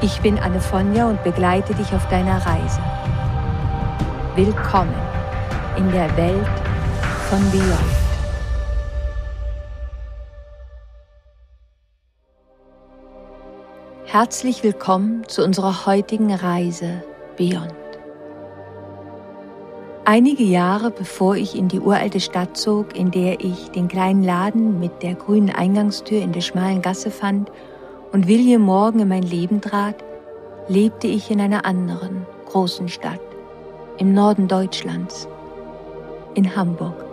Ich bin Anne Fonja und begleite dich auf deiner Reise. Willkommen in der Welt von Beyond. Herzlich willkommen zu unserer heutigen Reise Beyond. Einige Jahre bevor ich in die uralte Stadt zog, in der ich den kleinen Laden mit der grünen Eingangstür in der schmalen Gasse fand und William Morgan in mein Leben trat, lebte ich in einer anderen großen Stadt im Norden Deutschlands, in Hamburg.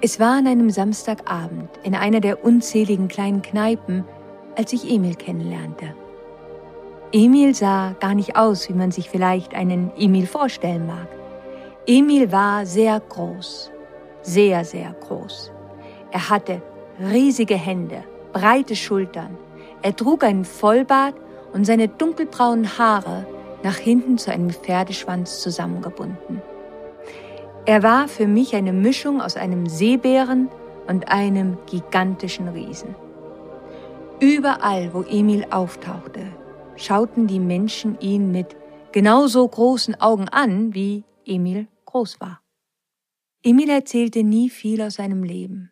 Es war an einem Samstagabend in einer der unzähligen kleinen Kneipen, als ich Emil kennenlernte. Emil sah gar nicht aus, wie man sich vielleicht einen Emil vorstellen mag. Emil war sehr groß, sehr, sehr groß. Er hatte riesige Hände, breite Schultern. Er trug einen Vollbart und seine dunkelbraunen Haare nach hinten zu einem Pferdeschwanz zusammengebunden. Er war für mich eine Mischung aus einem Seebären und einem gigantischen Riesen. Überall, wo Emil auftauchte, schauten die Menschen ihn mit genauso großen Augen an, wie Emil groß war. Emil erzählte nie viel aus seinem Leben.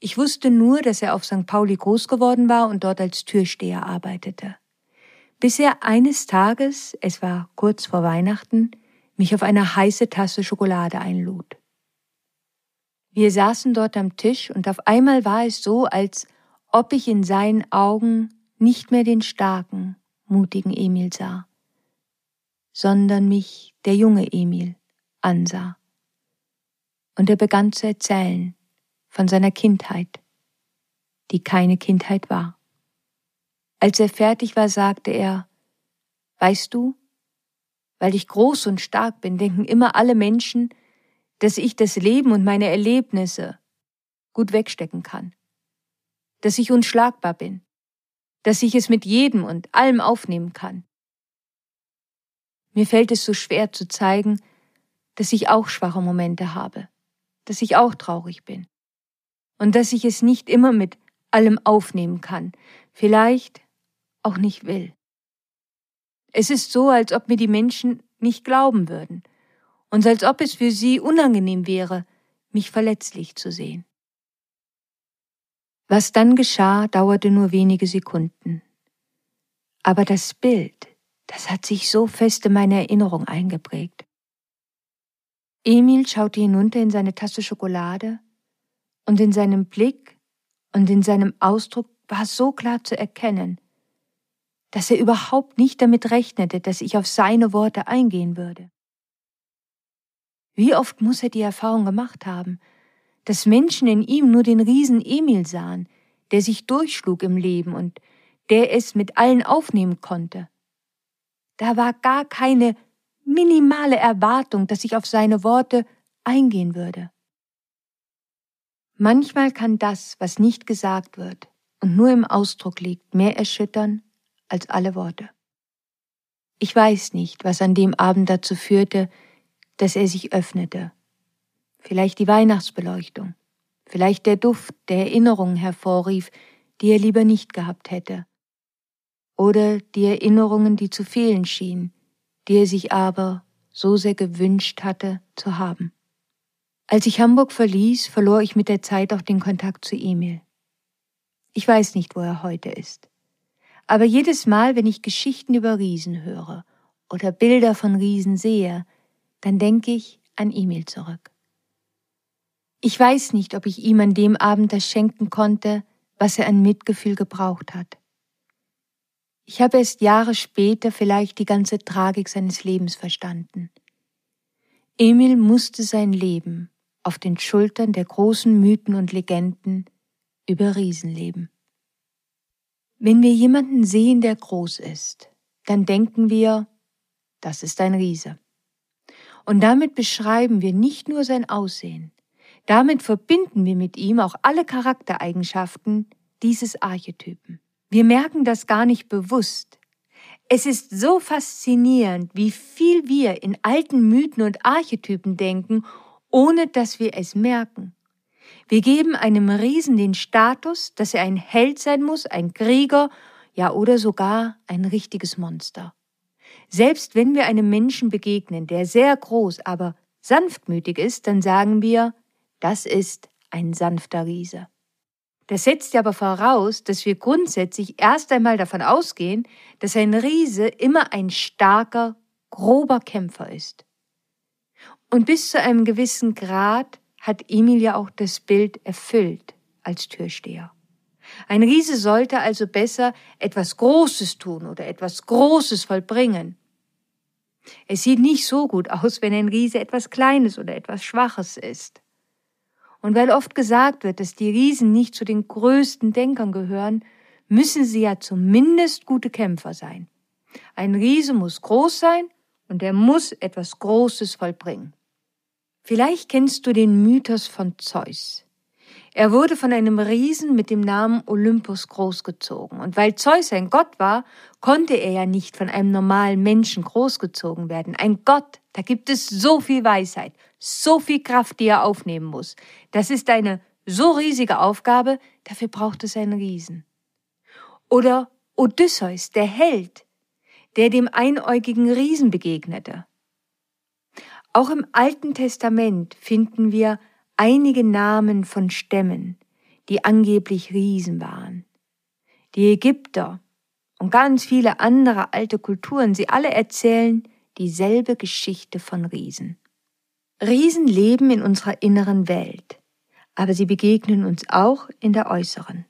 Ich wusste nur, dass er auf St. Pauli groß geworden war und dort als Türsteher arbeitete. Bis er eines Tages, es war kurz vor Weihnachten, mich auf eine heiße Tasse Schokolade einlud. Wir saßen dort am Tisch und auf einmal war es so, als ob ich in seinen Augen nicht mehr den starken, mutigen Emil sah, sondern mich, der junge Emil, ansah. Und er begann zu erzählen, von seiner Kindheit, die keine Kindheit war. Als er fertig war, sagte er, Weißt du, weil ich groß und stark bin, denken immer alle Menschen, dass ich das Leben und meine Erlebnisse gut wegstecken kann, dass ich unschlagbar bin, dass ich es mit jedem und allem aufnehmen kann. Mir fällt es so schwer zu zeigen, dass ich auch schwache Momente habe, dass ich auch traurig bin, und dass ich es nicht immer mit allem aufnehmen kann, vielleicht auch nicht will. Es ist so, als ob mir die Menschen nicht glauben würden und als ob es für sie unangenehm wäre, mich verletzlich zu sehen. Was dann geschah, dauerte nur wenige Sekunden. Aber das Bild, das hat sich so fest in meine Erinnerung eingeprägt. Emil schaute hinunter in seine Tasse Schokolade und in seinem Blick und in seinem Ausdruck war so klar zu erkennen, dass er überhaupt nicht damit rechnete, dass ich auf seine Worte eingehen würde. Wie oft muss er die Erfahrung gemacht haben, dass Menschen in ihm nur den Riesen Emil sahen, der sich durchschlug im Leben und der es mit allen aufnehmen konnte. Da war gar keine minimale Erwartung, dass ich auf seine Worte eingehen würde. Manchmal kann das, was nicht gesagt wird und nur im Ausdruck liegt, mehr erschüttern als alle Worte. Ich weiß nicht, was an dem Abend dazu führte, dass er sich öffnete. Vielleicht die Weihnachtsbeleuchtung, vielleicht der Duft, der Erinnerungen hervorrief, die er lieber nicht gehabt hätte. Oder die Erinnerungen, die zu fehlen schienen, die er sich aber so sehr gewünscht hatte zu haben. Als ich Hamburg verließ, verlor ich mit der Zeit auch den Kontakt zu Emil. Ich weiß nicht, wo er heute ist. Aber jedes Mal, wenn ich Geschichten über Riesen höre oder Bilder von Riesen sehe, dann denke ich an Emil zurück. Ich weiß nicht, ob ich ihm an dem Abend das schenken konnte, was er an Mitgefühl gebraucht hat. Ich habe erst Jahre später vielleicht die ganze Tragik seines Lebens verstanden. Emil musste sein Leben auf den Schultern der großen Mythen und Legenden über Riesen leben. Wenn wir jemanden sehen, der groß ist, dann denken wir, das ist ein Riese. Und damit beschreiben wir nicht nur sein Aussehen, damit verbinden wir mit ihm auch alle Charaktereigenschaften dieses Archetypen. Wir merken das gar nicht bewusst. Es ist so faszinierend, wie viel wir in alten Mythen und Archetypen denken, ohne dass wir es merken. Wir geben einem Riesen den Status, dass er ein Held sein muss, ein Krieger, ja oder sogar ein richtiges Monster. Selbst wenn wir einem Menschen begegnen, der sehr groß, aber sanftmütig ist, dann sagen wir, das ist ein sanfter Riese. Das setzt aber voraus, dass wir grundsätzlich erst einmal davon ausgehen, dass ein Riese immer ein starker, grober Kämpfer ist. Und bis zu einem gewissen Grad hat Emil ja auch das Bild erfüllt als Türsteher. Ein Riese sollte also besser etwas Großes tun oder etwas Großes vollbringen. Es sieht nicht so gut aus, wenn ein Riese etwas Kleines oder etwas Schwaches ist. Und weil oft gesagt wird, dass die Riesen nicht zu den größten Denkern gehören, müssen sie ja zumindest gute Kämpfer sein. Ein Riese muss groß sein und er muss etwas Großes vollbringen. Vielleicht kennst du den Mythos von Zeus. Er wurde von einem Riesen mit dem Namen Olympus großgezogen. Und weil Zeus ein Gott war, konnte er ja nicht von einem normalen Menschen großgezogen werden. Ein Gott, da gibt es so viel Weisheit, so viel Kraft, die er aufnehmen muss. Das ist eine so riesige Aufgabe, dafür braucht es einen Riesen. Oder Odysseus, der Held, der dem einäugigen Riesen begegnete. Auch im Alten Testament finden wir einige Namen von Stämmen, die angeblich Riesen waren. Die Ägypter und ganz viele andere alte Kulturen, sie alle erzählen dieselbe Geschichte von Riesen. Riesen leben in unserer inneren Welt, aber sie begegnen uns auch in der äußeren.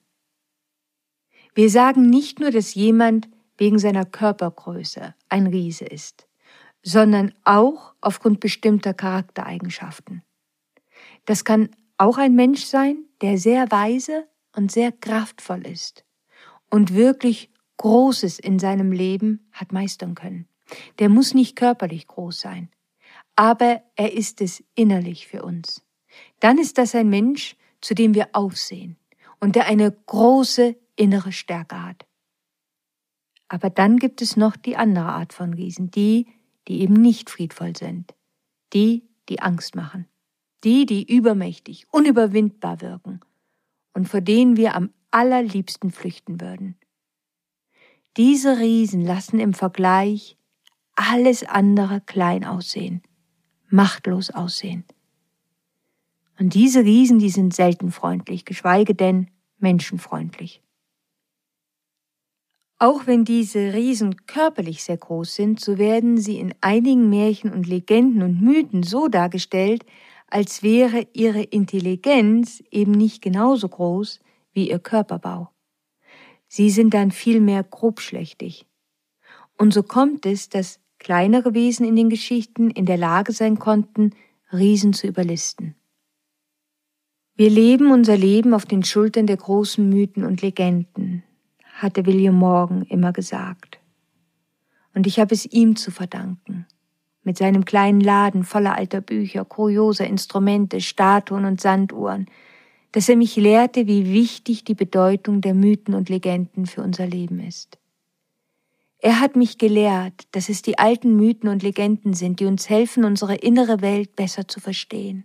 Wir sagen nicht nur, dass jemand wegen seiner Körpergröße ein Riese ist sondern auch aufgrund bestimmter Charaktereigenschaften. Das kann auch ein Mensch sein, der sehr weise und sehr kraftvoll ist und wirklich Großes in seinem Leben hat meistern können. Der muss nicht körperlich groß sein, aber er ist es innerlich für uns. Dann ist das ein Mensch, zu dem wir aufsehen und der eine große innere Stärke hat. Aber dann gibt es noch die andere Art von Riesen, die, die eben nicht friedvoll sind, die, die Angst machen, die, die übermächtig, unüberwindbar wirken und vor denen wir am allerliebsten flüchten würden. Diese Riesen lassen im Vergleich alles andere klein aussehen, machtlos aussehen. Und diese Riesen, die sind selten freundlich, geschweige denn menschenfreundlich. Auch wenn diese Riesen körperlich sehr groß sind, so werden sie in einigen Märchen und Legenden und Mythen so dargestellt, als wäre ihre Intelligenz eben nicht genauso groß wie ihr Körperbau. Sie sind dann vielmehr grobschlächtig. Und so kommt es, dass kleinere Wesen in den Geschichten in der Lage sein konnten, Riesen zu überlisten. Wir leben unser Leben auf den Schultern der großen Mythen und Legenden, hatte William Morgan immer gesagt. Und ich habe es ihm zu verdanken. Mit seinem kleinen Laden voller alter Bücher, kurioser Instrumente, Statuen und Sanduhren, dass er mich lehrte, wie wichtig die Bedeutung der Mythen und Legenden für unser Leben ist. Er hat mich gelehrt, dass es die alten Mythen und Legenden sind, die uns helfen, unsere innere Welt besser zu verstehen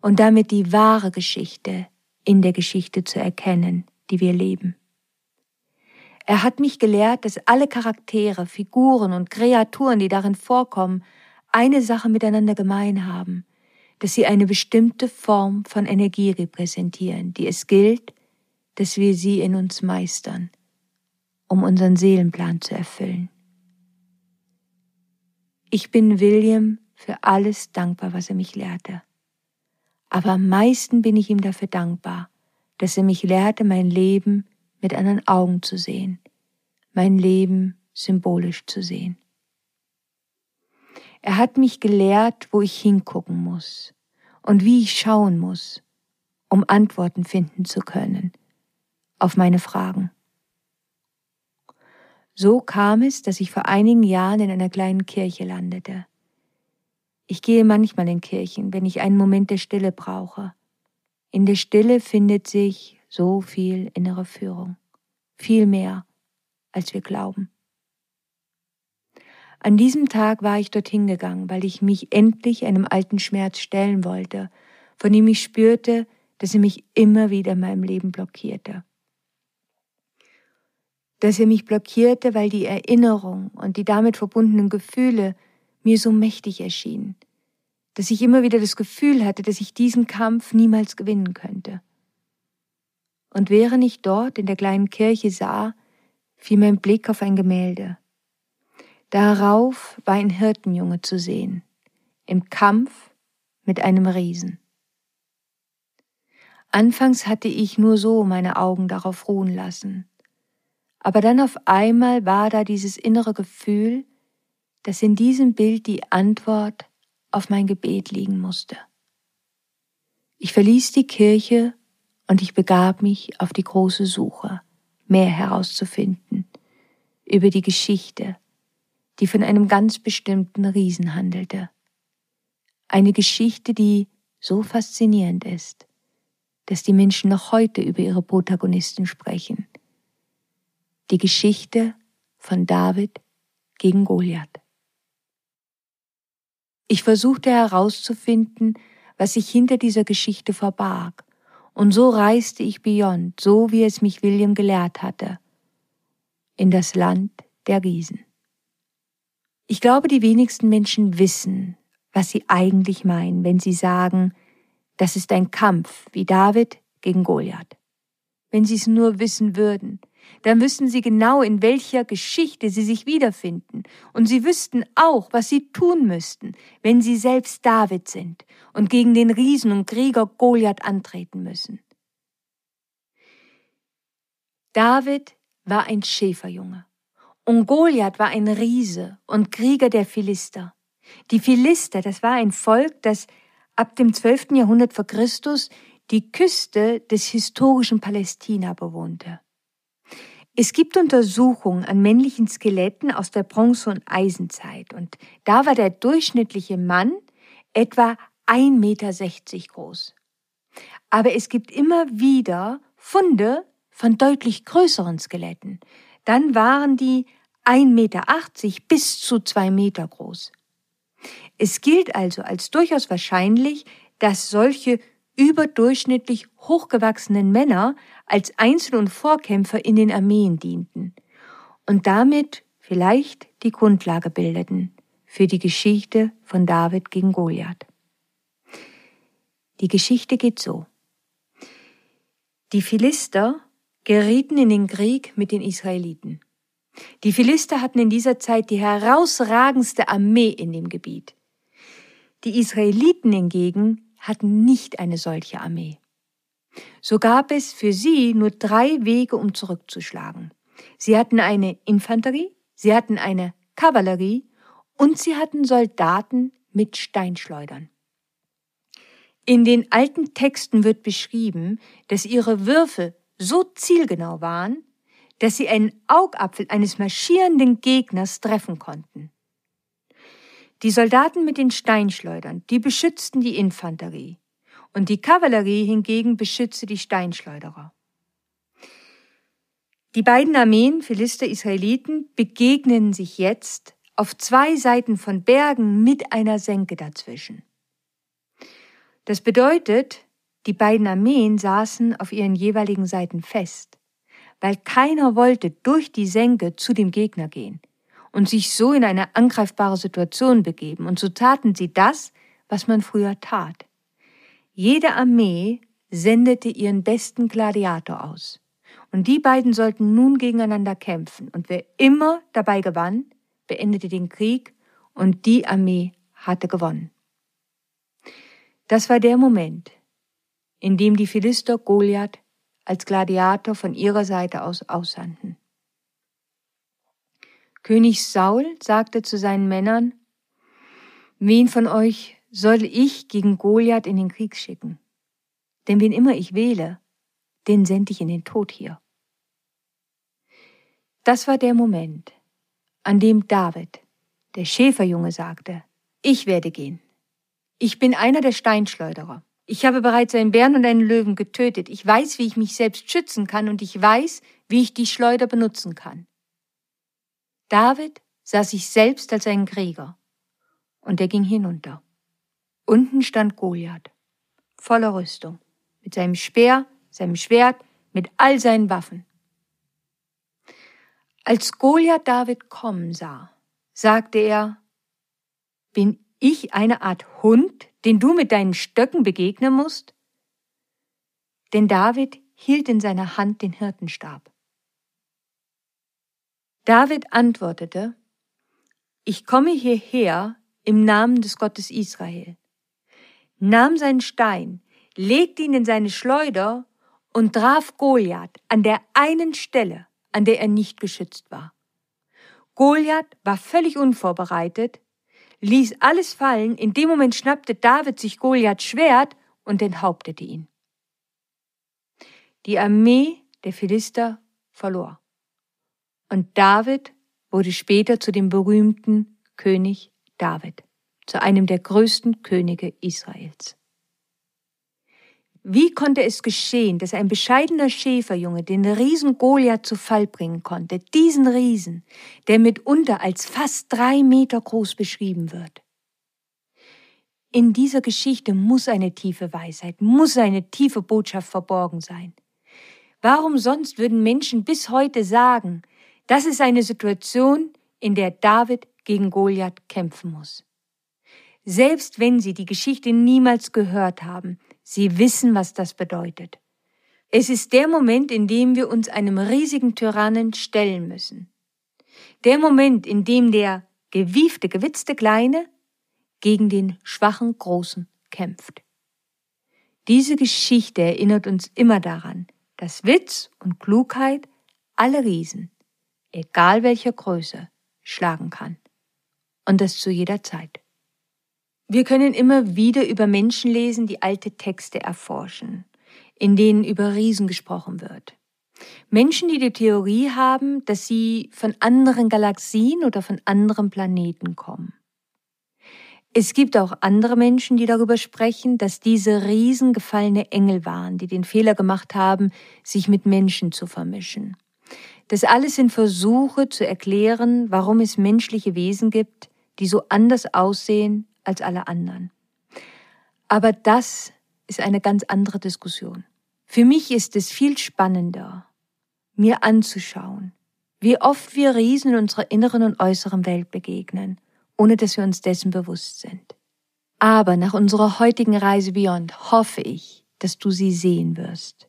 und damit die wahre Geschichte in der Geschichte zu erkennen, die wir leben. Er hat mich gelehrt, dass alle Charaktere, Figuren und Kreaturen, die darin vorkommen, eine Sache miteinander gemein haben, dass sie eine bestimmte Form von Energie repräsentieren, die es gilt, dass wir sie in uns meistern, um unseren Seelenplan zu erfüllen. Ich bin William für alles dankbar, was er mich lehrte. Aber am meisten bin ich ihm dafür dankbar, dass er mich lehrte, mein Leben mit anderen Augen zu sehen, mein Leben symbolisch zu sehen. Er hat mich gelehrt, wo ich hingucken muss und wie ich schauen muss, um Antworten finden zu können auf meine Fragen. So kam es, dass ich vor einigen Jahren in einer kleinen Kirche landete. Ich gehe manchmal in Kirchen, wenn ich einen Moment der Stille brauche. In der Stille findet sich so viel innere Führung, viel mehr, als wir glauben. An diesem Tag war ich dorthin gegangen, weil ich mich endlich einem alten Schmerz stellen wollte, von dem ich spürte, dass er mich immer wieder in meinem Leben blockierte. Dass er mich blockierte, weil die Erinnerung und die damit verbundenen Gefühle mir so mächtig erschienen, dass ich immer wieder das Gefühl hatte, dass ich diesen Kampf niemals gewinnen könnte. Und während ich dort in der kleinen Kirche sah, fiel mein Blick auf ein Gemälde. Darauf war ein Hirtenjunge zu sehen, im Kampf mit einem Riesen. Anfangs hatte ich nur so meine Augen darauf ruhen lassen, aber dann auf einmal war da dieses innere Gefühl, dass in diesem Bild die Antwort auf mein Gebet liegen musste. Ich verließ die Kirche und ich begab mich auf die große Suche, mehr herauszufinden über die Geschichte, die von einem ganz bestimmten Riesen handelte. Eine Geschichte, die so faszinierend ist, dass die Menschen noch heute über ihre Protagonisten sprechen. Die Geschichte von David gegen Goliath. Ich versuchte herauszufinden, was sich hinter dieser Geschichte verbarg, und so reiste ich beyond, so wie es mich William gelehrt hatte, in das Land der Riesen. Ich glaube, die wenigsten Menschen wissen, was sie eigentlich meinen, wenn sie sagen, das ist ein Kampf wie David gegen Goliath. Wenn sie es nur wissen würden, dann wüssten sie genau, in welcher Geschichte sie sich wiederfinden, und sie wüssten auch, was sie tun müssten, wenn sie selbst David sind und gegen den Riesen und Krieger Goliath antreten müssen. David war ein Schäferjunge. Und Goliath war ein Riese und Krieger der Philister. Die Philister, das war ein Volk, das ab dem 12. Jahrhundert vor Christus die Küste des historischen Palästina bewohnte. Es gibt Untersuchungen an männlichen Skeletten aus der Bronze- und Eisenzeit und da war der durchschnittliche Mann etwa 1,60 Meter groß. Aber es gibt immer wieder Funde von deutlich größeren Skeletten, dann waren die 1,80 Meter bis zu 2 Meter groß. Es gilt also als durchaus wahrscheinlich, dass solche überdurchschnittlich hochgewachsenen Männer als Einzel- und Vorkämpfer in den Armeen dienten und damit vielleicht die Grundlage bildeten für die Geschichte von David gegen Goliath. Die Geschichte geht so. Die Philister gerieten in den Krieg mit den Israeliten. Die Philister hatten in dieser Zeit die herausragendste Armee in dem Gebiet. Die Israeliten hingegen hatten nicht eine solche Armee. So gab es für sie nur drei Wege, um zurückzuschlagen. Sie hatten eine Infanterie, sie hatten eine Kavallerie und sie hatten Soldaten mit Steinschleudern. In den alten Texten wird beschrieben, dass ihre Würfe so zielgenau waren, dass sie einen Augapfel eines marschierenden Gegners treffen konnten. Die Soldaten mit den Steinschleudern, die beschützten die Infanterie, und die Kavallerie hingegen beschützte die Steinschleuderer. Die beiden Armeen Philister Israeliten begegnen sich jetzt auf zwei Seiten von Bergen mit einer Senke dazwischen. Das bedeutet, die beiden Armeen saßen auf ihren jeweiligen Seiten fest, weil keiner wollte durch die Senke zu dem Gegner gehen und sich so in eine angreifbare Situation begeben, und so taten sie das, was man früher tat. Jede Armee sendete ihren besten Gladiator aus, und die beiden sollten nun gegeneinander kämpfen, und wer immer dabei gewann, beendete den Krieg, und die Armee hatte gewonnen. Das war der Moment, in dem die Philister Goliath als Gladiator von ihrer Seite aus aussandten. König Saul sagte zu seinen Männern, Wen von euch soll ich gegen Goliath in den Krieg schicken? Denn wen immer ich wähle, den sende ich in den Tod hier. Das war der Moment, an dem David, der Schäferjunge, sagte, ich werde gehen. Ich bin einer der Steinschleuderer. Ich habe bereits einen Bären und einen Löwen getötet. Ich weiß, wie ich mich selbst schützen kann und ich weiß, wie ich die Schleuder benutzen kann. David sah sich selbst als einen Krieger und er ging hinunter. Unten stand Goliath, voller Rüstung, mit seinem Speer, seinem Schwert, mit all seinen Waffen. Als Goliath David kommen sah, sagte er, bin ich eine Art Hund, den du mit deinen Stöcken begegnen musst? Denn David hielt in seiner Hand den Hirtenstab. David antwortete, Ich komme hierher im Namen des Gottes Israel, nahm seinen Stein, legte ihn in seine Schleuder und traf Goliath an der einen Stelle, an der er nicht geschützt war. Goliath war völlig unvorbereitet, ließ alles fallen, in dem Moment schnappte David sich Goliaths Schwert und enthauptete ihn. Die Armee der Philister verlor. Und David wurde später zu dem berühmten König David, zu einem der größten Könige Israels. Wie konnte es geschehen, dass ein bescheidener Schäferjunge den Riesen Goliath zu Fall bringen konnte, diesen Riesen, der mitunter als fast drei Meter groß beschrieben wird? In dieser Geschichte muss eine tiefe Weisheit, muss eine tiefe Botschaft verborgen sein. Warum sonst würden Menschen bis heute sagen, das ist eine Situation, in der David gegen Goliath kämpfen muss? Selbst wenn sie die Geschichte niemals gehört haben, Sie wissen, was das bedeutet. Es ist der Moment, in dem wir uns einem riesigen Tyrannen stellen müssen. Der Moment, in dem der gewiefte, gewitzte Kleine gegen den schwachen Großen kämpft. Diese Geschichte erinnert uns immer daran, dass Witz und Klugheit alle Riesen, egal welcher Größe, schlagen kann. Und das zu jeder Zeit. Wir können immer wieder über Menschen lesen, die alte Texte erforschen, in denen über Riesen gesprochen wird. Menschen, die die Theorie haben, dass sie von anderen Galaxien oder von anderen Planeten kommen. Es gibt auch andere Menschen, die darüber sprechen, dass diese Riesen gefallene Engel waren, die den Fehler gemacht haben, sich mit Menschen zu vermischen. Das alles sind Versuche zu erklären, warum es menschliche Wesen gibt, die so anders aussehen als alle anderen. Aber das ist eine ganz andere Diskussion. Für mich ist es viel spannender, mir anzuschauen, wie oft wir Riesen in unserer inneren und äußeren Welt begegnen, ohne dass wir uns dessen bewusst sind. Aber nach unserer heutigen Reise Beyond hoffe ich, dass du sie sehen wirst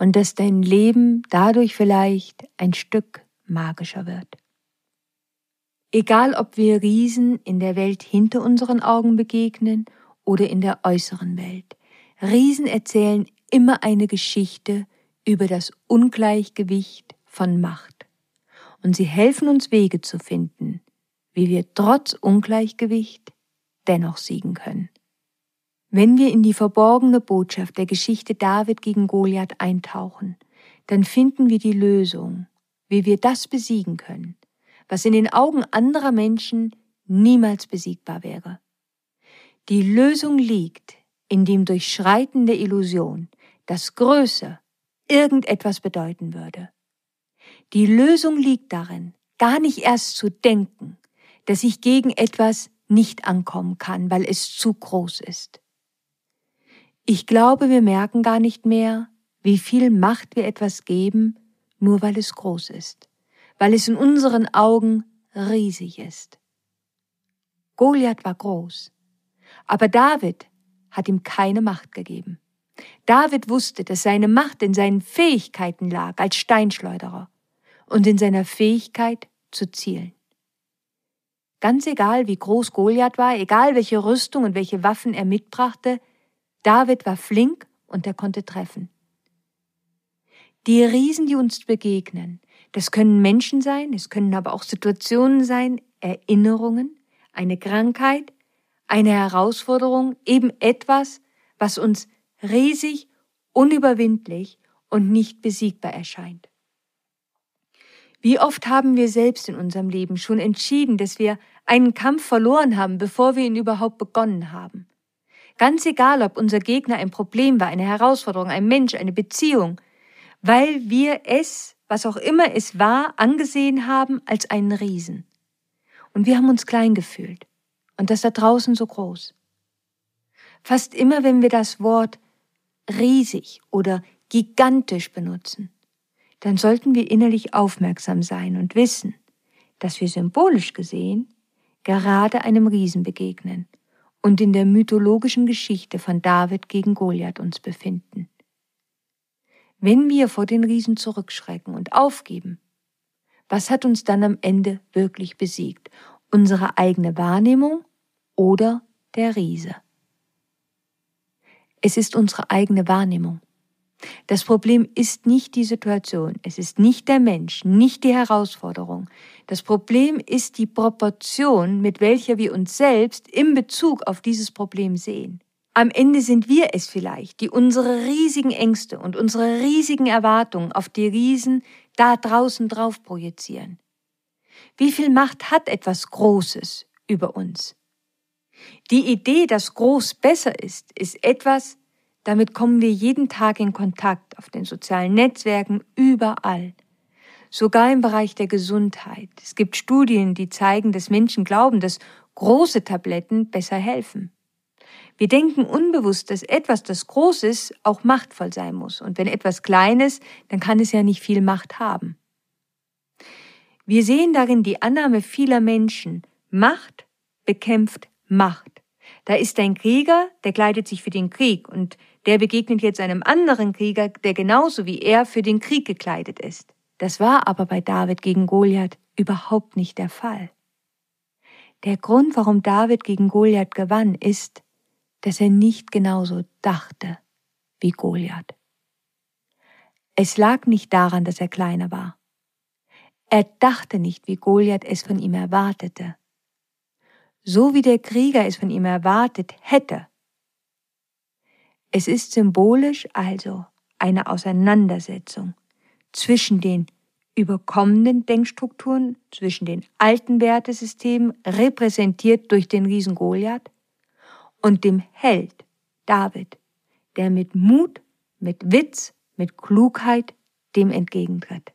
und dass dein Leben dadurch vielleicht ein Stück magischer wird. Egal ob wir Riesen in der Welt hinter unseren Augen begegnen oder in der äußeren Welt. Riesen erzählen immer eine Geschichte über das Ungleichgewicht von Macht. Und sie helfen uns Wege zu finden, wie wir trotz Ungleichgewicht dennoch siegen können. Wenn wir in die verborgene Botschaft der Geschichte David gegen Goliath eintauchen, dann finden wir die Lösung, wie wir das besiegen können was in den Augen anderer Menschen niemals besiegbar wäre. Die Lösung liegt in dem Durchschreiten der Illusion, dass Größe irgendetwas bedeuten würde. Die Lösung liegt darin, gar nicht erst zu denken, dass ich gegen etwas nicht ankommen kann, weil es zu groß ist. Ich glaube, wir merken gar nicht mehr, wie viel Macht wir etwas geben, nur weil es groß ist weil es in unseren Augen riesig ist. Goliath war groß, aber David hat ihm keine Macht gegeben. David wusste, dass seine Macht in seinen Fähigkeiten lag als Steinschleuderer und in seiner Fähigkeit zu zielen. Ganz egal, wie groß Goliath war, egal welche Rüstung und welche Waffen er mitbrachte, David war flink und er konnte treffen. Die Riesen, die uns begegnen, das können Menschen sein, es können aber auch Situationen sein, Erinnerungen, eine Krankheit, eine Herausforderung, eben etwas, was uns riesig, unüberwindlich und nicht besiegbar erscheint. Wie oft haben wir selbst in unserem Leben schon entschieden, dass wir einen Kampf verloren haben, bevor wir ihn überhaupt begonnen haben. Ganz egal, ob unser Gegner ein Problem war, eine Herausforderung, ein Mensch, eine Beziehung, weil wir es, was auch immer es war, angesehen haben als einen Riesen. Und wir haben uns klein gefühlt. Und das da draußen so groß. Fast immer, wenn wir das Wort riesig oder gigantisch benutzen, dann sollten wir innerlich aufmerksam sein und wissen, dass wir symbolisch gesehen gerade einem Riesen begegnen und in der mythologischen Geschichte von David gegen Goliath uns befinden. Wenn wir vor den Riesen zurückschrecken und aufgeben, was hat uns dann am Ende wirklich besiegt? Unsere eigene Wahrnehmung oder der Riese? Es ist unsere eigene Wahrnehmung. Das Problem ist nicht die Situation, es ist nicht der Mensch, nicht die Herausforderung. Das Problem ist die Proportion, mit welcher wir uns selbst im Bezug auf dieses Problem sehen. Am Ende sind wir es vielleicht, die unsere riesigen Ängste und unsere riesigen Erwartungen auf die Riesen da draußen drauf projizieren. Wie viel Macht hat etwas Großes über uns? Die Idee, dass groß besser ist, ist etwas, damit kommen wir jeden Tag in Kontakt auf den sozialen Netzwerken, überall. Sogar im Bereich der Gesundheit. Es gibt Studien, die zeigen, dass Menschen glauben, dass große Tabletten besser helfen. Wir denken unbewusst, dass etwas, das groß ist, auch machtvoll sein muss. Und wenn etwas klein ist, dann kann es ja nicht viel Macht haben. Wir sehen darin die Annahme vieler Menschen, Macht bekämpft Macht. Da ist ein Krieger, der kleidet sich für den Krieg und der begegnet jetzt einem anderen Krieger, der genauso wie er für den Krieg gekleidet ist. Das war aber bei David gegen Goliath überhaupt nicht der Fall. Der Grund, warum David gegen Goliath gewann, ist, dass er nicht genauso dachte wie Goliath. Es lag nicht daran, dass er kleiner war. Er dachte nicht, wie Goliath es von ihm erwartete. So wie der Krieger es von ihm erwartet hätte, es ist symbolisch also eine Auseinandersetzung zwischen den überkommenen Denkstrukturen, zwischen den alten Wertesystemen, repräsentiert durch den Riesen Goliath, und dem Held David, der mit Mut, mit Witz, mit Klugheit dem entgegentritt.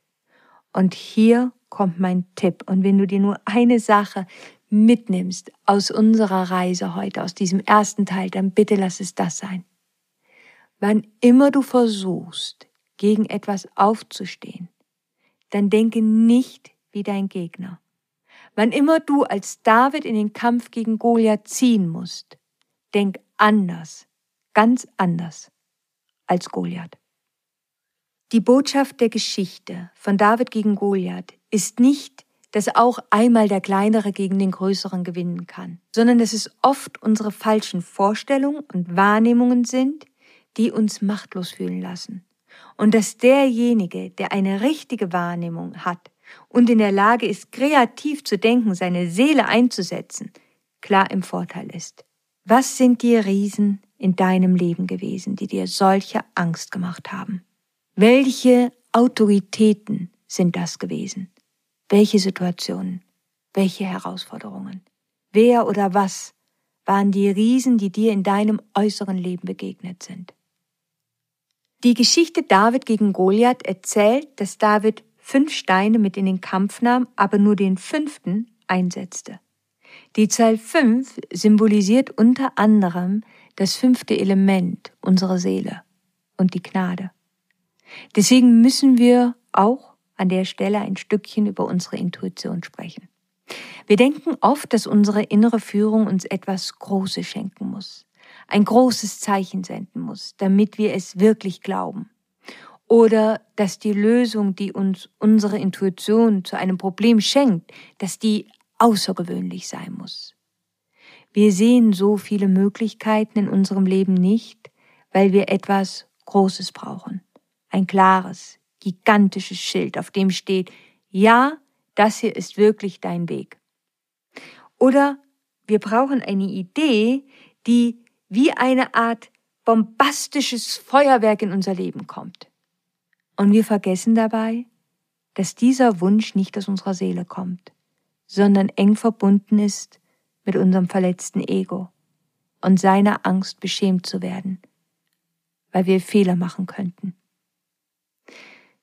Und hier kommt mein Tipp. Und wenn du dir nur eine Sache mitnimmst aus unserer Reise heute, aus diesem ersten Teil, dann bitte lass es das sein. Wann immer du versuchst, gegen etwas aufzustehen, dann denke nicht wie dein Gegner. Wann immer du als David in den Kampf gegen Goliath ziehen musst, denk anders, ganz anders als Goliath. Die Botschaft der Geschichte von David gegen Goliath ist nicht, dass auch einmal der Kleinere gegen den Größeren gewinnen kann, sondern dass es oft unsere falschen Vorstellungen und Wahrnehmungen sind, die uns machtlos fühlen lassen. Und dass derjenige, der eine richtige Wahrnehmung hat und in der Lage ist, kreativ zu denken, seine Seele einzusetzen, klar im Vorteil ist. Was sind die Riesen in deinem Leben gewesen, die dir solche Angst gemacht haben? Welche Autoritäten sind das gewesen? Welche Situationen? Welche Herausforderungen? Wer oder was waren die Riesen, die dir in deinem äußeren Leben begegnet sind? Die Geschichte David gegen Goliath erzählt, dass David fünf Steine mit in den Kampf nahm, aber nur den fünften einsetzte. Die Zahl fünf symbolisiert unter anderem das fünfte Element unserer Seele und die Gnade. Deswegen müssen wir auch an der Stelle ein Stückchen über unsere Intuition sprechen. Wir denken oft, dass unsere innere Führung uns etwas Großes schenken muss ein großes Zeichen senden muss, damit wir es wirklich glauben. Oder dass die Lösung, die uns unsere Intuition zu einem Problem schenkt, dass die außergewöhnlich sein muss. Wir sehen so viele Möglichkeiten in unserem Leben nicht, weil wir etwas Großes brauchen. Ein klares, gigantisches Schild, auf dem steht, ja, das hier ist wirklich dein Weg. Oder wir brauchen eine Idee, die wie eine Art bombastisches Feuerwerk in unser Leben kommt. Und wir vergessen dabei, dass dieser Wunsch nicht aus unserer Seele kommt, sondern eng verbunden ist mit unserem verletzten Ego und seiner Angst beschämt zu werden, weil wir Fehler machen könnten.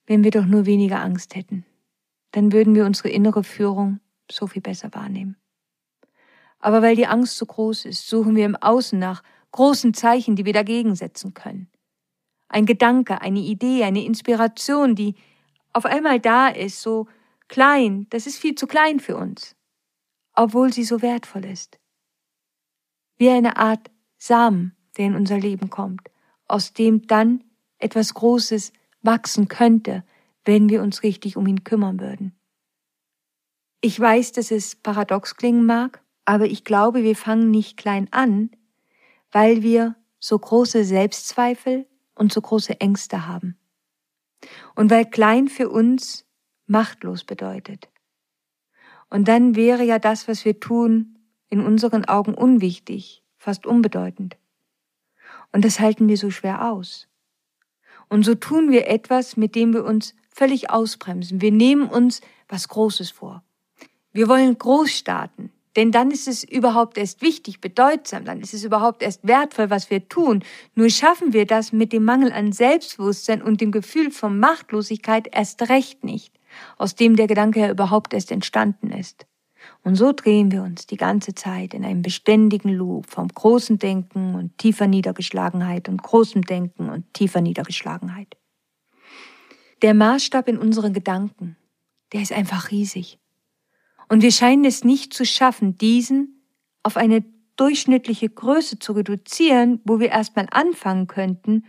Wenn wir doch nur weniger Angst hätten, dann würden wir unsere innere Führung so viel besser wahrnehmen. Aber weil die Angst so groß ist, suchen wir im Außen nach großen Zeichen, die wir dagegen setzen können. Ein Gedanke, eine Idee, eine Inspiration, die auf einmal da ist, so klein, das ist viel zu klein für uns, obwohl sie so wertvoll ist. Wie eine Art Samen, der in unser Leben kommt, aus dem dann etwas Großes wachsen könnte, wenn wir uns richtig um ihn kümmern würden. Ich weiß, dass es paradox klingen mag, aber ich glaube, wir fangen nicht klein an, weil wir so große Selbstzweifel und so große Ängste haben. Und weil klein für uns machtlos bedeutet. Und dann wäre ja das, was wir tun, in unseren Augen unwichtig, fast unbedeutend. Und das halten wir so schwer aus. Und so tun wir etwas, mit dem wir uns völlig ausbremsen. Wir nehmen uns was Großes vor. Wir wollen groß starten, denn dann ist es überhaupt erst wichtig, bedeutsam, dann ist es überhaupt erst wertvoll, was wir tun. Nur schaffen wir das mit dem Mangel an Selbstbewusstsein und dem Gefühl von Machtlosigkeit erst recht nicht, aus dem der Gedanke ja überhaupt erst entstanden ist. Und so drehen wir uns die ganze Zeit in einem beständigen Loop vom großen Denken und tiefer Niedergeschlagenheit und großem Denken und tiefer Niedergeschlagenheit. Der Maßstab in unseren Gedanken, der ist einfach riesig. Und wir scheinen es nicht zu schaffen, diesen auf eine durchschnittliche Größe zu reduzieren, wo wir erstmal anfangen könnten,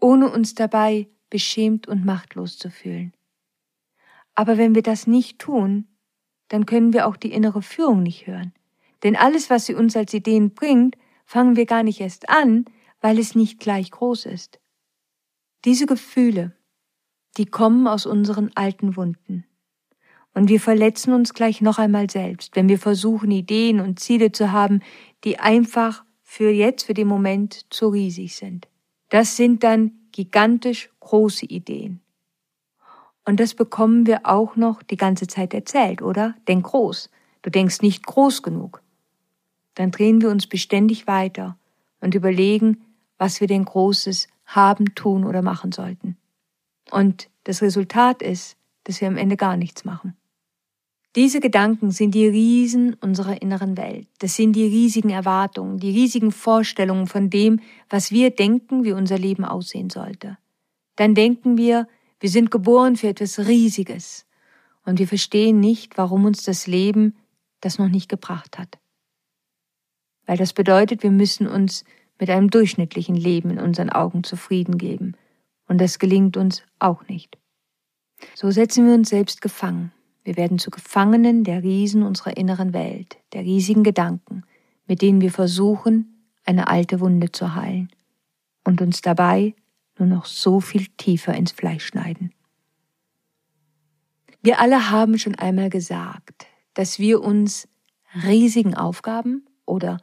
ohne uns dabei beschämt und machtlos zu fühlen. Aber wenn wir das nicht tun, dann können wir auch die innere Führung nicht hören. Denn alles, was sie uns als Ideen bringt, fangen wir gar nicht erst an, weil es nicht gleich groß ist. Diese Gefühle, die kommen aus unseren alten Wunden. Und wir verletzen uns gleich noch einmal selbst, wenn wir versuchen, Ideen und Ziele zu haben, die einfach für jetzt, für den Moment zu riesig sind. Das sind dann gigantisch große Ideen. Und das bekommen wir auch noch die ganze Zeit erzählt, oder? Denk groß. Du denkst nicht groß genug. Dann drehen wir uns beständig weiter und überlegen, was wir denn Großes haben, tun oder machen sollten. Und das Resultat ist, dass wir am Ende gar nichts machen. Diese Gedanken sind die Riesen unserer inneren Welt. Das sind die riesigen Erwartungen, die riesigen Vorstellungen von dem, was wir denken, wie unser Leben aussehen sollte. Dann denken wir, wir sind geboren für etwas Riesiges. Und wir verstehen nicht, warum uns das Leben das noch nicht gebracht hat. Weil das bedeutet, wir müssen uns mit einem durchschnittlichen Leben in unseren Augen zufrieden geben. Und das gelingt uns auch nicht. So setzen wir uns selbst gefangen wir werden zu Gefangenen der Riesen unserer inneren Welt, der riesigen Gedanken, mit denen wir versuchen, eine alte Wunde zu heilen und uns dabei nur noch so viel tiefer ins Fleisch schneiden. Wir alle haben schon einmal gesagt, dass wir uns riesigen Aufgaben oder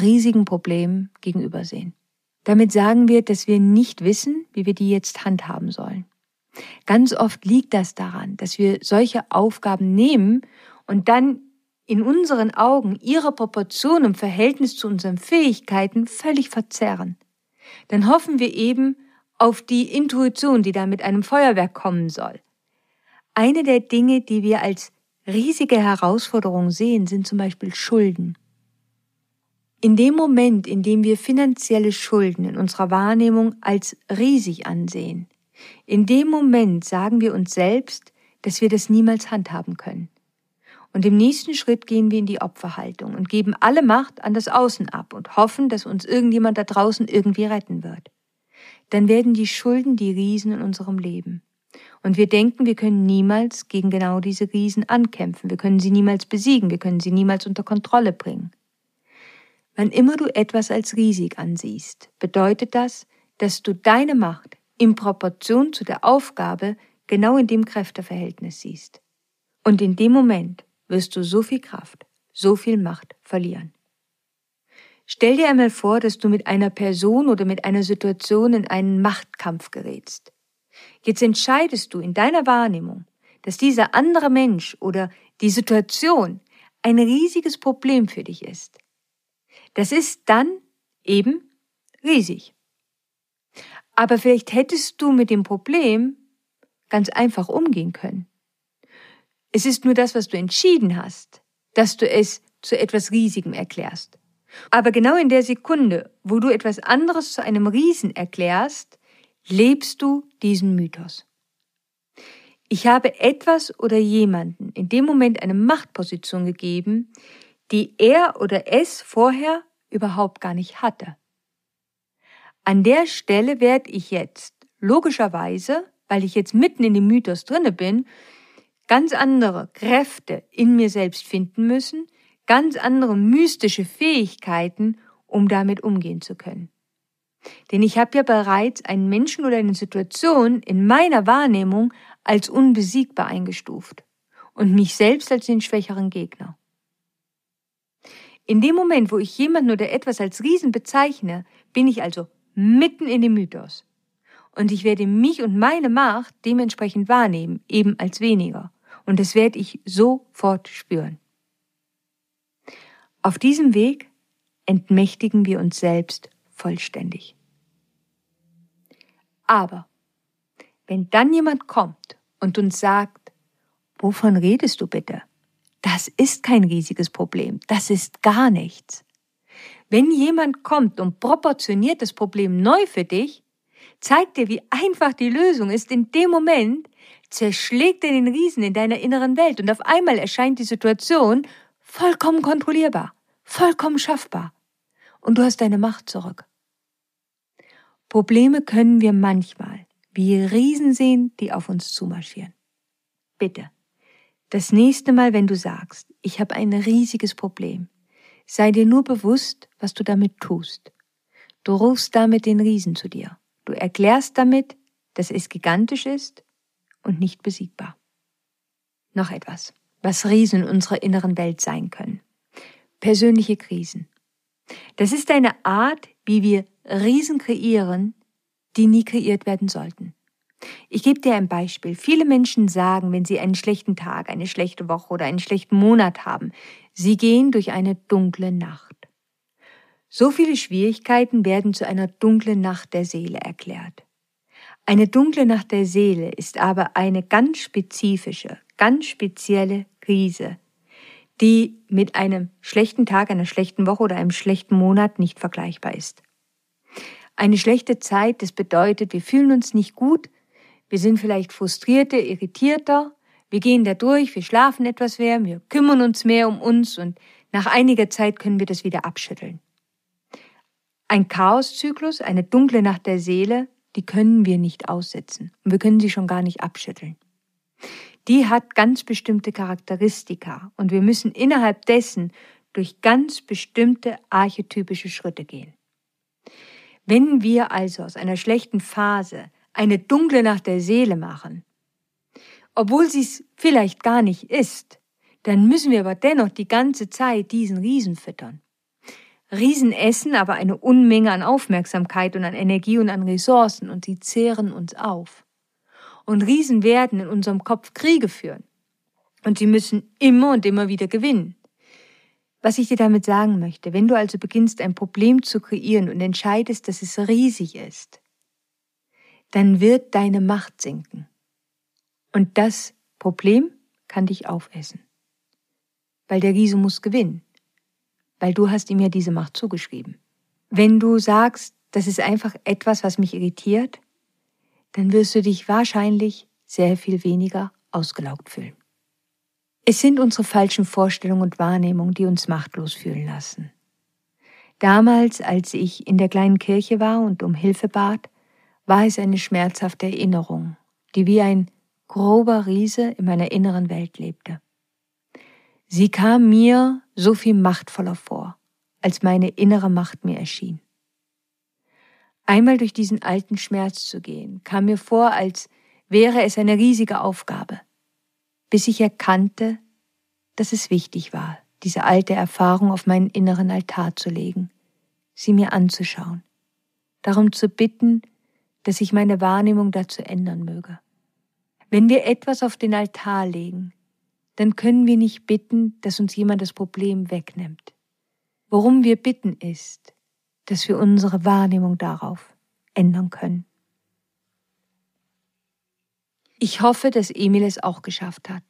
riesigen Problemen gegenübersehen. Damit sagen wir, dass wir nicht wissen, wie wir die jetzt handhaben sollen. Ganz oft liegt das daran, dass wir solche Aufgaben nehmen und dann in unseren Augen ihre Proportion im Verhältnis zu unseren Fähigkeiten völlig verzerren. Dann hoffen wir eben auf die Intuition, die da mit einem Feuerwerk kommen soll. Eine der Dinge, die wir als riesige Herausforderung sehen, sind zum Beispiel Schulden. In dem Moment, in dem wir finanzielle Schulden in unserer Wahrnehmung als riesig ansehen, in dem Moment sagen wir uns selbst, dass wir das niemals handhaben können. Und im nächsten Schritt gehen wir in die Opferhaltung und geben alle Macht an das Außen ab und hoffen, dass uns irgendjemand da draußen irgendwie retten wird. Dann werden die Schulden die Riesen in unserem Leben. Und wir denken, wir können niemals gegen genau diese Riesen ankämpfen, wir können sie niemals besiegen, wir können sie niemals unter Kontrolle bringen. Wann immer du etwas als riesig ansiehst, bedeutet das, dass du deine Macht in Proportion zu der Aufgabe genau in dem Kräfteverhältnis siehst. Und in dem Moment wirst du so viel Kraft, so viel Macht verlieren. Stell dir einmal vor, dass du mit einer Person oder mit einer Situation in einen Machtkampf gerätst. Jetzt entscheidest du in deiner Wahrnehmung, dass dieser andere Mensch oder die Situation ein riesiges Problem für dich ist. Das ist dann eben riesig. Aber vielleicht hättest du mit dem Problem ganz einfach umgehen können. Es ist nur das, was du entschieden hast, dass du es zu etwas Riesigem erklärst. Aber genau in der Sekunde, wo du etwas anderes zu einem Riesen erklärst, lebst du diesen Mythos. Ich habe etwas oder jemanden in dem Moment eine Machtposition gegeben, die er oder es vorher überhaupt gar nicht hatte. An der Stelle werde ich jetzt logischerweise, weil ich jetzt mitten in dem Mythos drinne bin, ganz andere Kräfte in mir selbst finden müssen, ganz andere mystische Fähigkeiten, um damit umgehen zu können. Denn ich habe ja bereits einen Menschen oder eine Situation in meiner Wahrnehmung als unbesiegbar eingestuft und mich selbst als den schwächeren Gegner. In dem Moment, wo ich jemanden oder etwas als Riesen bezeichne, bin ich also mitten in dem Mythos. Und ich werde mich und meine Macht dementsprechend wahrnehmen, eben als weniger. Und das werde ich sofort spüren. Auf diesem Weg entmächtigen wir uns selbst vollständig. Aber wenn dann jemand kommt und uns sagt, wovon redest du bitte? Das ist kein riesiges Problem, das ist gar nichts. Wenn jemand kommt und proportioniert das Problem neu für dich, zeigt dir, wie einfach die Lösung ist, in dem Moment zerschlägt er den Riesen in deiner inneren Welt und auf einmal erscheint die Situation vollkommen kontrollierbar, vollkommen schaffbar und du hast deine Macht zurück. Probleme können wir manchmal wie Riesen sehen, die auf uns zumarschieren. Bitte, das nächste Mal, wenn du sagst, ich habe ein riesiges Problem, sei dir nur bewusst, was du damit tust. Du rufst damit den Riesen zu dir. Du erklärst damit, dass es gigantisch ist und nicht besiegbar. Noch etwas, was Riesen in unserer inneren Welt sein können. Persönliche Krisen. Das ist eine Art, wie wir Riesen kreieren, die nie kreiert werden sollten. Ich gebe dir ein Beispiel. Viele Menschen sagen, wenn sie einen schlechten Tag, eine schlechte Woche oder einen schlechten Monat haben, sie gehen durch eine dunkle Nacht. So viele Schwierigkeiten werden zu einer dunklen Nacht der Seele erklärt. Eine dunkle Nacht der Seele ist aber eine ganz spezifische, ganz spezielle Krise, die mit einem schlechten Tag, einer schlechten Woche oder einem schlechten Monat nicht vergleichbar ist. Eine schlechte Zeit, das bedeutet, wir fühlen uns nicht gut, wir sind vielleicht frustrierter, irritierter, wir gehen da durch, wir schlafen etwas mehr, wir kümmern uns mehr um uns und nach einiger Zeit können wir das wieder abschütteln. Ein Chaoszyklus, eine dunkle Nacht der Seele, die können wir nicht aussetzen und wir können sie schon gar nicht abschütteln die hat ganz bestimmte Charakteristika und wir müssen innerhalb dessen durch ganz bestimmte archetypische Schritte gehen. Wenn wir also aus einer schlechten Phase eine dunkle Nacht der Seele machen, obwohl sie es vielleicht gar nicht ist, dann müssen wir aber dennoch die ganze Zeit diesen Riesen füttern. Riesen essen aber eine Unmenge an Aufmerksamkeit und an Energie und an Ressourcen und sie zehren uns auf. Und Riesen werden in unserem Kopf Kriege führen. Und sie müssen immer und immer wieder gewinnen. Was ich dir damit sagen möchte, wenn du also beginnst, ein Problem zu kreieren und entscheidest, dass es riesig ist, dann wird deine Macht sinken. Und das Problem kann dich aufessen. Weil der Riese muss gewinnen. Weil du hast ihm ja diese Macht zugeschrieben. Wenn du sagst, das ist einfach etwas, was mich irritiert, dann wirst du dich wahrscheinlich sehr viel weniger ausgelaugt fühlen. Es sind unsere falschen Vorstellungen und Wahrnehmungen, die uns machtlos fühlen lassen. Damals, als ich in der kleinen Kirche war und um Hilfe bat, war es eine schmerzhafte Erinnerung, die wie ein grober Riese in meiner inneren Welt lebte. Sie kam mir so viel machtvoller vor, als meine innere Macht mir erschien. Einmal durch diesen alten Schmerz zu gehen, kam mir vor, als wäre es eine riesige Aufgabe, bis ich erkannte, dass es wichtig war, diese alte Erfahrung auf meinen inneren Altar zu legen, sie mir anzuschauen, darum zu bitten, dass ich meine Wahrnehmung dazu ändern möge. Wenn wir etwas auf den Altar legen, dann können wir nicht bitten, dass uns jemand das Problem wegnimmt. Worum wir bitten ist, dass wir unsere Wahrnehmung darauf ändern können. Ich hoffe, dass Emil es auch geschafft hat.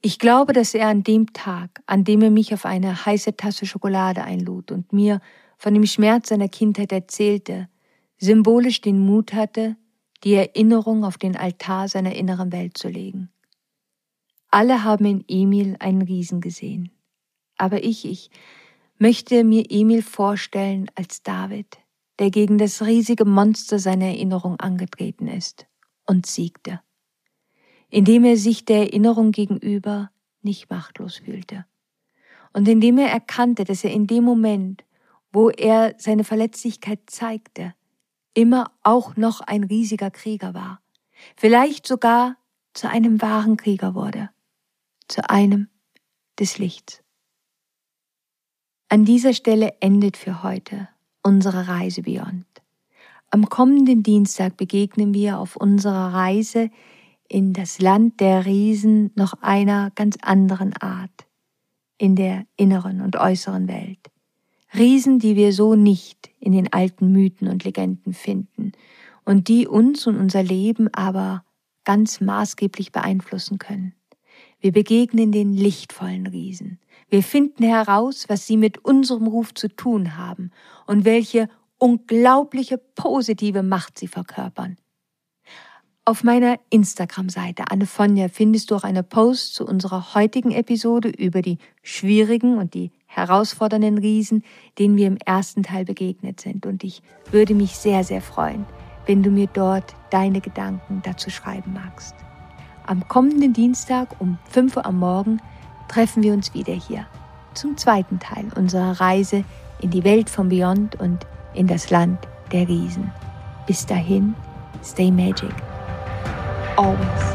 Ich glaube, dass er an dem Tag, an dem er mich auf eine heiße Tasse Schokolade einlud und mir von dem Schmerz seiner Kindheit erzählte, symbolisch den Mut hatte, die Erinnerung auf den Altar seiner inneren Welt zu legen. Alle haben in Emil einen Riesen gesehen. Aber ich, ich möchte mir Emil vorstellen als David, der gegen das riesige Monster seiner Erinnerung angetreten ist und siegte, indem er sich der Erinnerung gegenüber nicht machtlos fühlte und indem er erkannte, dass er in dem Moment, wo er seine Verletzlichkeit zeigte, immer auch noch ein riesiger Krieger war, vielleicht sogar zu einem wahren Krieger wurde zu einem des Lichts. An dieser Stelle endet für heute unsere Reise Beyond. Am kommenden Dienstag begegnen wir auf unserer Reise in das Land der Riesen noch einer ganz anderen Art, in der inneren und äußeren Welt. Riesen, die wir so nicht in den alten Mythen und Legenden finden und die uns und unser Leben aber ganz maßgeblich beeinflussen können. Wir begegnen den lichtvollen Riesen. Wir finden heraus, was sie mit unserem Ruf zu tun haben und welche unglaubliche positive Macht sie verkörpern. Auf meiner Instagram-Seite Anne Fonja findest du auch eine Post zu unserer heutigen Episode über die schwierigen und die herausfordernden Riesen, denen wir im ersten Teil begegnet sind. Und ich würde mich sehr, sehr freuen, wenn du mir dort deine Gedanken dazu schreiben magst. Am kommenden Dienstag um 5 Uhr am Morgen treffen wir uns wieder hier zum zweiten Teil unserer Reise in die Welt von Beyond und in das Land der Riesen. Bis dahin, stay magic. Always.